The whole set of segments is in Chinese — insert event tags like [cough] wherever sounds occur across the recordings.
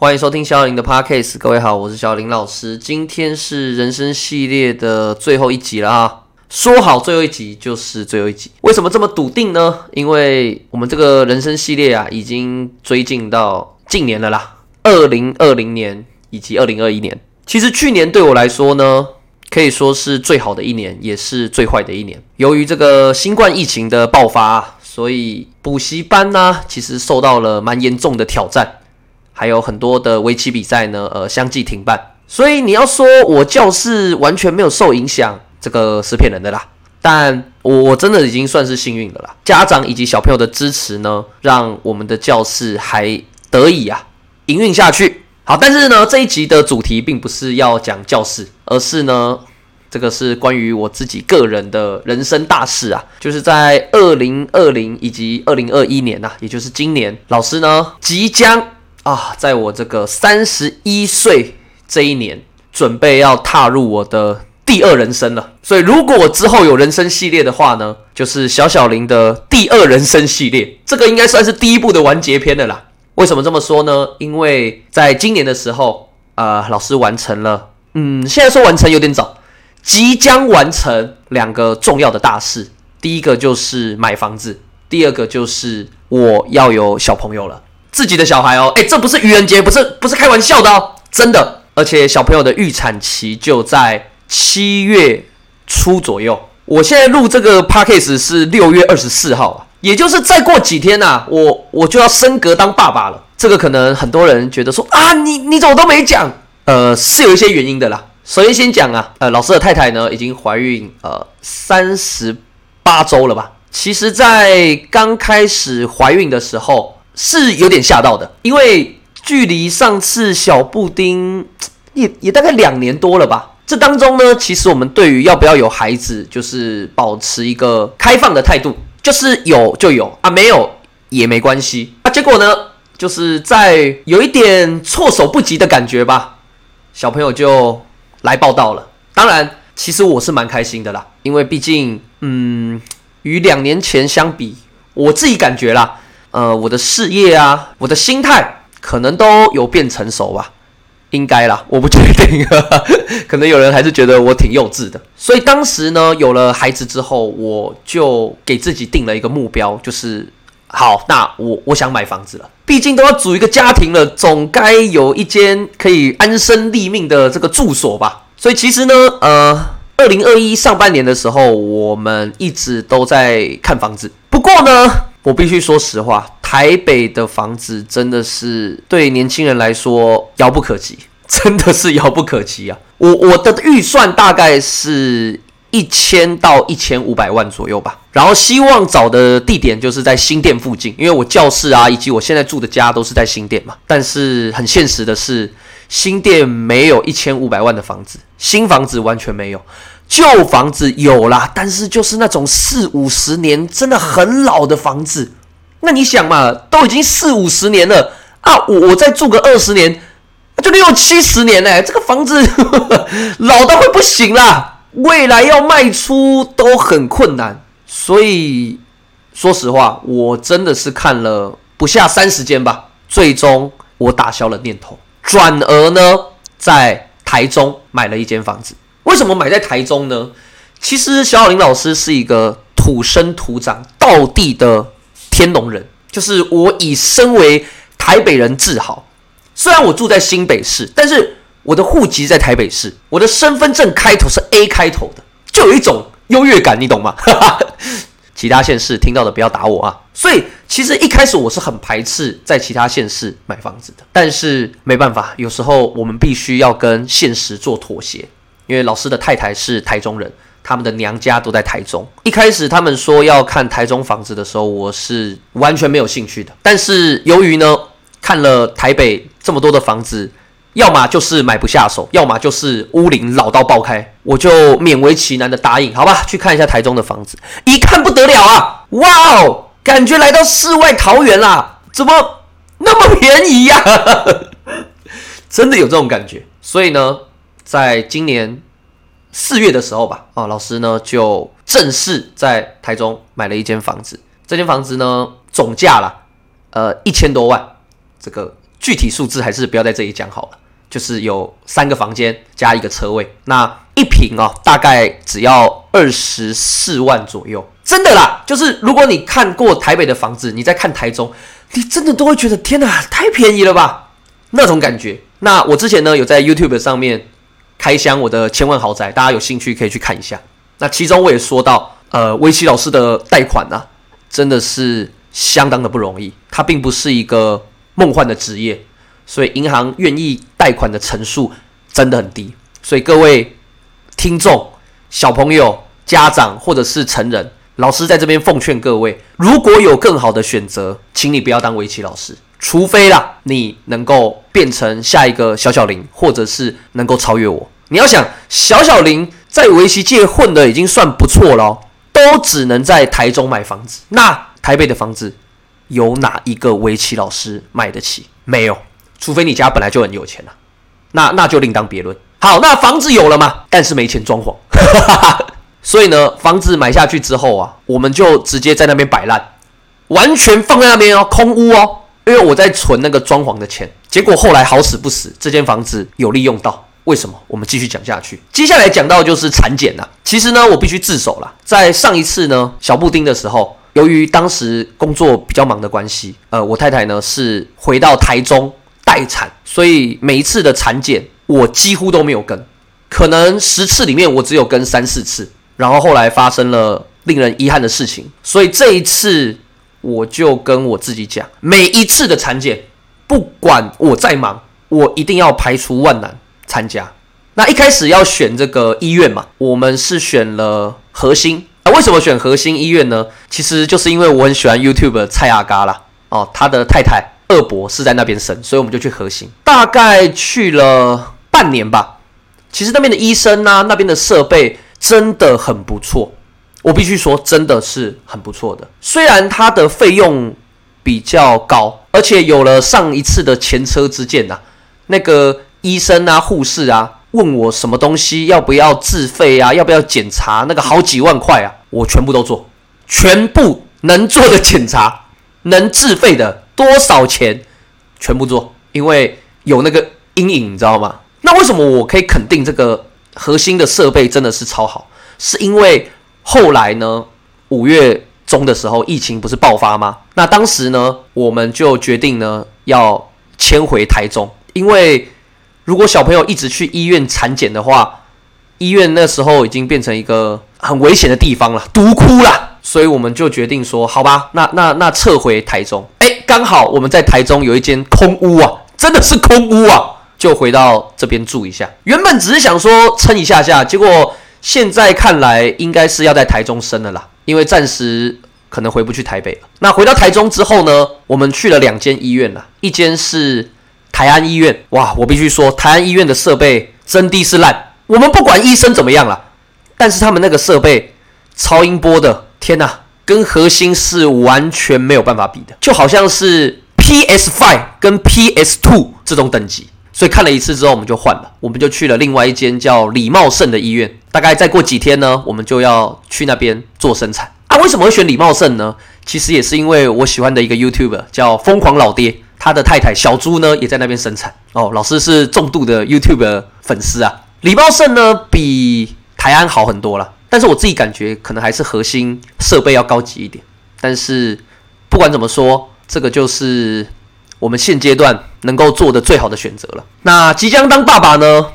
欢迎收听小林的 Podcast，各位好，我是小林老师。今天是人生系列的最后一集了啊！说好最后一集就是最后一集，为什么这么笃定呢？因为我们这个人生系列啊，已经追进到近年了啦，二零二零年以及二零二一年。其实去年对我来说呢，可以说是最好的一年，也是最坏的一年。由于这个新冠疫情的爆发，所以补习班呢，其实受到了蛮严重的挑战。还有很多的围棋比赛呢，呃，相继停办。所以你要说我教室完全没有受影响，这个是骗人的啦。但我真的已经算是幸运的啦。家长以及小朋友的支持呢，让我们的教室还得以啊营运下去。好，但是呢，这一集的主题并不是要讲教室，而是呢，这个是关于我自己个人的人生大事啊，就是在二零二零以及二零二一年呐，也就是今年，老师呢即将。啊，在我这个三十一岁这一年，准备要踏入我的第二人生了。所以，如果我之后有人生系列的话呢，就是小小林的第二人生系列。这个应该算是第一部的完结篇的啦。为什么这么说呢？因为在今年的时候，呃，老师完成了，嗯，现在说完成有点早，即将完成两个重要的大事。第一个就是买房子，第二个就是我要有小朋友了。自己的小孩哦，哎，这不是愚人节，不是不是开玩笑的哦，真的。而且小朋友的预产期就在七月初左右。我现在录这个 podcast 是六月二十四号啊，也就是再过几天呐，我我就要升格当爸爸了。这个可能很多人觉得说啊，你你怎么都没讲？呃，是有一些原因的啦。首先先讲啊，呃，老师的太太呢已经怀孕呃三十八周了吧？其实，在刚开始怀孕的时候。是有点吓到的，因为距离上次小布丁 [tsk] 也也大概两年多了吧。这当中呢，其实我们对于要不要有孩子，就是保持一个开放的态度，就是有就有啊，没有也没关系啊。结果呢，就是在有一点措手不及的感觉吧，小朋友就来报道了。当然，其实我是蛮开心的啦，因为毕竟，嗯，与两年前相比，我自己感觉啦。呃，我的事业啊，我的心态可能都有变成熟吧，应该啦，我不确定，[laughs] 可能有人还是觉得我挺幼稚的。所以当时呢，有了孩子之后，我就给自己定了一个目标，就是好，那我我想买房子了，毕竟都要组一个家庭了，总该有一间可以安身立命的这个住所吧。所以其实呢，呃，二零二一上半年的时候，我们一直都在看房子，不过呢。我必须说实话，台北的房子真的是对年轻人来说遥不可及，[laughs] 真的是遥不可及啊！我我的预算大概是一千到一千五百万左右吧，然后希望找的地点就是在新店附近，因为我教室啊以及我现在住的家都是在新店嘛。但是很现实的是，新店没有一千五百万的房子，新房子完全没有。旧房子有啦，但是就是那种四五十年真的很老的房子。那你想嘛，都已经四五十年了啊，我再住个二十年，就六七十年嘞。这个房子 [laughs] 老到会不行啦，未来要卖出都很困难。所以说实话，我真的是看了不下三十间吧，最终我打消了念头，转而呢在台中买了一间房子。为什么买在台中呢？其实小小林老师是一个土生土长、道地的天龙人，就是我以身为台北人自豪。虽然我住在新北市，但是我的户籍在台北市，我的身份证开头是 A 开头的，就有一种优越感，你懂吗？[laughs] 其他县市听到的不要打我啊！所以其实一开始我是很排斥在其他县市买房子的，但是没办法，有时候我们必须要跟现实做妥协。因为老师的太太是台中人，他们的娘家都在台中。一开始他们说要看台中房子的时候，我是完全没有兴趣的。但是由于呢，看了台北这么多的房子，要么就是买不下手，要么就是屋龄老到爆开，我就勉为其难的答应，好吧，去看一下台中的房子。一看不得了啊，哇哦，感觉来到世外桃源啦！怎么那么便宜呀？[laughs] 真的有这种感觉。所以呢。在今年四月的时候吧，啊，老师呢就正式在台中买了一间房子。这间房子呢总价啦，呃，一千多万，这个具体数字还是不要在这里讲好了。就是有三个房间加一个车位，那一平哦，大概只要二十四万左右。真的啦，就是如果你看过台北的房子，你再看台中，你真的都会觉得天哪，太便宜了吧？那种感觉。那我之前呢有在 YouTube 上面开箱我的千万豪宅，大家有兴趣可以去看一下。那其中我也说到，呃，围棋老师的贷款呢，真的是相当的不容易，它并不是一个梦幻的职业。所以银行愿意贷款的成数真的很低，所以各位听众、小朋友、家长或者是成人，老师在这边奉劝各位，如果有更好的选择，请你不要当围棋老师，除非啦你能够变成下一个小小林，或者是能够超越我。你要想小小林在围棋界混的已经算不错了，都只能在台中买房子，那台北的房子有哪一个围棋老师买得起？没有。除非你家本来就很有钱了，那那就另当别论。好，那房子有了吗？但是没钱装潢，[laughs] 所以呢，房子买下去之后啊，我们就直接在那边摆烂，完全放在那边哦，空屋哦。因为我在存那个装潢的钱，结果后来好死不死，这间房子有利用到。为什么？我们继续讲下去。接下来讲到就是产检呐。其实呢，我必须自首了。在上一次呢，小布丁的时候，由于当时工作比较忙的关系，呃，我太太呢是回到台中。待产，所以每一次的产检我几乎都没有跟，可能十次里面我只有跟三四次。然后后来发生了令人遗憾的事情，所以这一次我就跟我自己讲，每一次的产检，不管我再忙，我一定要排除万难参加。那一开始要选这个医院嘛，我们是选了核心。啊，为什么选核心医院呢？其实就是因为我很喜欢 YouTube 蔡阿嘎啦，哦，他的太太。二伯是在那边生，所以我们就去核心，大概去了半年吧。其实那边的医生呢，那边的设备真的很不错，我必须说真的是很不错的。虽然它的费用比较高，而且有了上一次的前车之鉴呐，那个医生啊、护士啊问我什么东西要不要自费啊，要不要检查，那个好几万块啊，我全部都做，全部能做的检查，能自费的。多少钱全部做，因为有那个阴影，你知道吗？那为什么我可以肯定这个核心的设备真的是超好？是因为后来呢，五月中的时候疫情不是爆发吗？那当时呢，我们就决定呢要迁回台中，因为如果小朋友一直去医院产检的话，医院那时候已经变成一个很危险的地方了，毒窟了，所以我们就决定说，好吧，那那那撤回台中。哎刚好我们在台中有一间空屋啊，真的是空屋啊，就回到这边住一下。原本只是想说撑一下下，结果现在看来应该是要在台中生了啦，因为暂时可能回不去台北了。那回到台中之后呢，我们去了两间医院啦，一间是台安医院，哇，我必须说台安医院的设备真的是烂。我们不管医生怎么样了，但是他们那个设备超音波的，天哪！跟核心是完全没有办法比的，就好像是 PS Five 跟 PS Two 这种等级。所以看了一次之后，我们就换了，我们就去了另外一间叫李茂盛的医院。大概再过几天呢，我们就要去那边做生产啊。为什么会选李茂盛呢？其实也是因为我喜欢的一个 YouTuber 叫疯狂老爹，他的太太小猪呢也在那边生产哦。老师是重度的 YouTuber 粉丝啊。李茂盛呢比台安好很多了。但是我自己感觉可能还是核心设备要高级一点。但是不管怎么说，这个就是我们现阶段能够做的最好的选择了。那即将当爸爸呢，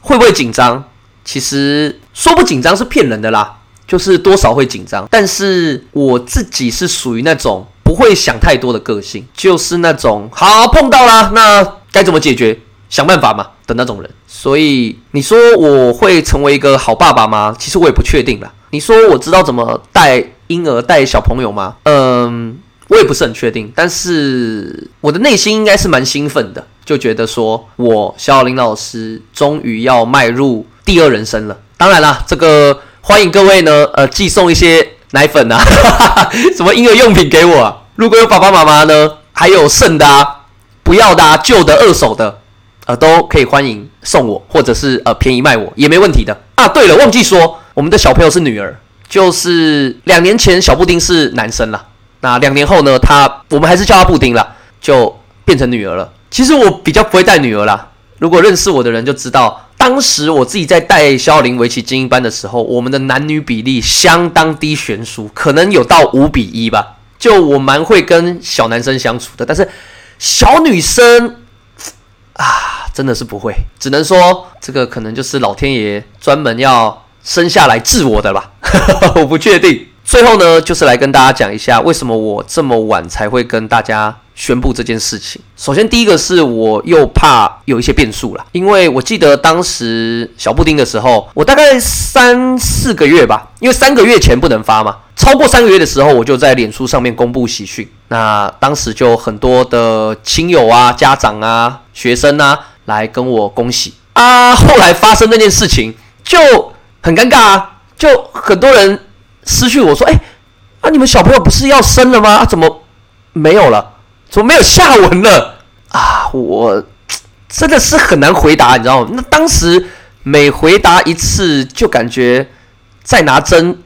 会不会紧张？其实说不紧张是骗人的啦，就是多少会紧张。但是我自己是属于那种不会想太多的个性，就是那种好碰到啦，那该怎么解决？想办法嘛的那种人，所以你说我会成为一个好爸爸吗？其实我也不确定啦。你说我知道怎么带婴儿、带小朋友吗？嗯，我也不是很确定。但是我的内心应该是蛮兴奋的，就觉得说我小林老师终于要迈入第二人生了。当然啦，这个欢迎各位呢，呃，寄送一些奶粉啊，什么婴儿用品给我。如果有爸爸妈妈呢，还有剩的啊，不要的、啊，旧的、二手的。呃，都可以欢迎送我，或者是呃便宜卖我也没问题的啊。对了，忘记说，我们的小朋友是女儿，就是两年前小布丁是男生了，那两年后呢，他我们还是叫他布丁了，就变成女儿了。其实我比较不会带女儿啦。如果认识我的人就知道，当时我自己在带肖林围棋精英班的时候，我们的男女比例相当低悬殊，可能有到五比一吧。就我蛮会跟小男生相处的，但是小女生啊，真的是不会，只能说这个可能就是老天爷专门要生下来治我的吧，[laughs] 我不确定。最后呢，就是来跟大家讲一下，为什么我这么晚才会跟大家宣布这件事情。首先，第一个是我又怕有一些变数了，因为我记得当时小布丁的时候，我大概三四个月吧，因为三个月前不能发嘛，超过三个月的时候，我就在脸书上面公布喜讯。那当时就很多的亲友啊、家长啊、学生啊来跟我恭喜啊。后来发生那件事情就很尴尬啊，就很多人。失去我说，哎，啊，你们小朋友不是要生了吗？怎么没有了？怎么没有下文了？啊，我真的是很难回答，你知道吗？那当时每回答一次，就感觉在拿针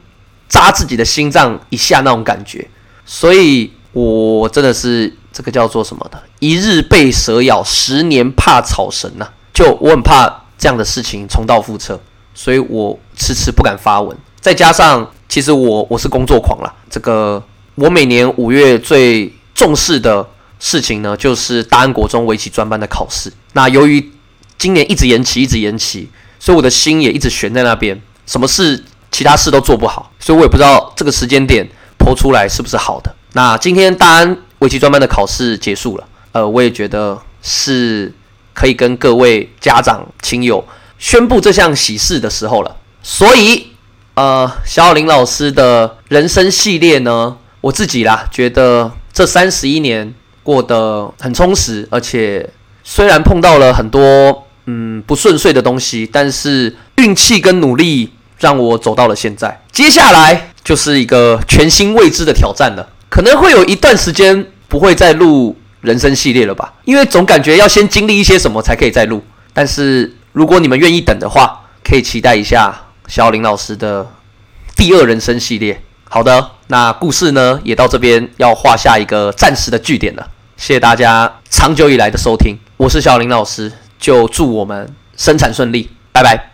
扎自己的心脏一下那种感觉，所以我真的是这个叫做什么的？一日被蛇咬，十年怕草绳呐！就我很怕这样的事情重蹈覆辙，所以我迟迟不敢发文，再加上。其实我我是工作狂啦，这个我每年五月最重视的事情呢，就是大安国中围棋专班的考试。那由于今年一直延期，一直延期，所以我的心也一直悬在那边，什么事其他事都做不好，所以我也不知道这个时间点剖出来是不是好的。那今天大安围棋专班的考试结束了，呃，我也觉得是可以跟各位家长亲友宣布这项喜事的时候了，所以。呃，小小林老师的人生系列呢，我自己啦觉得这三十一年过得很充实，而且虽然碰到了很多嗯不顺遂的东西，但是运气跟努力让我走到了现在。接下来就是一个全新未知的挑战了，可能会有一段时间不会再录人生系列了吧，因为总感觉要先经历一些什么才可以再录。但是如果你们愿意等的话，可以期待一下。小林老师的第二人生系列，好的，那故事呢也到这边要画下一个暂时的句点了。谢谢大家长久以来的收听，我是小林老师，就祝我们生产顺利，拜拜。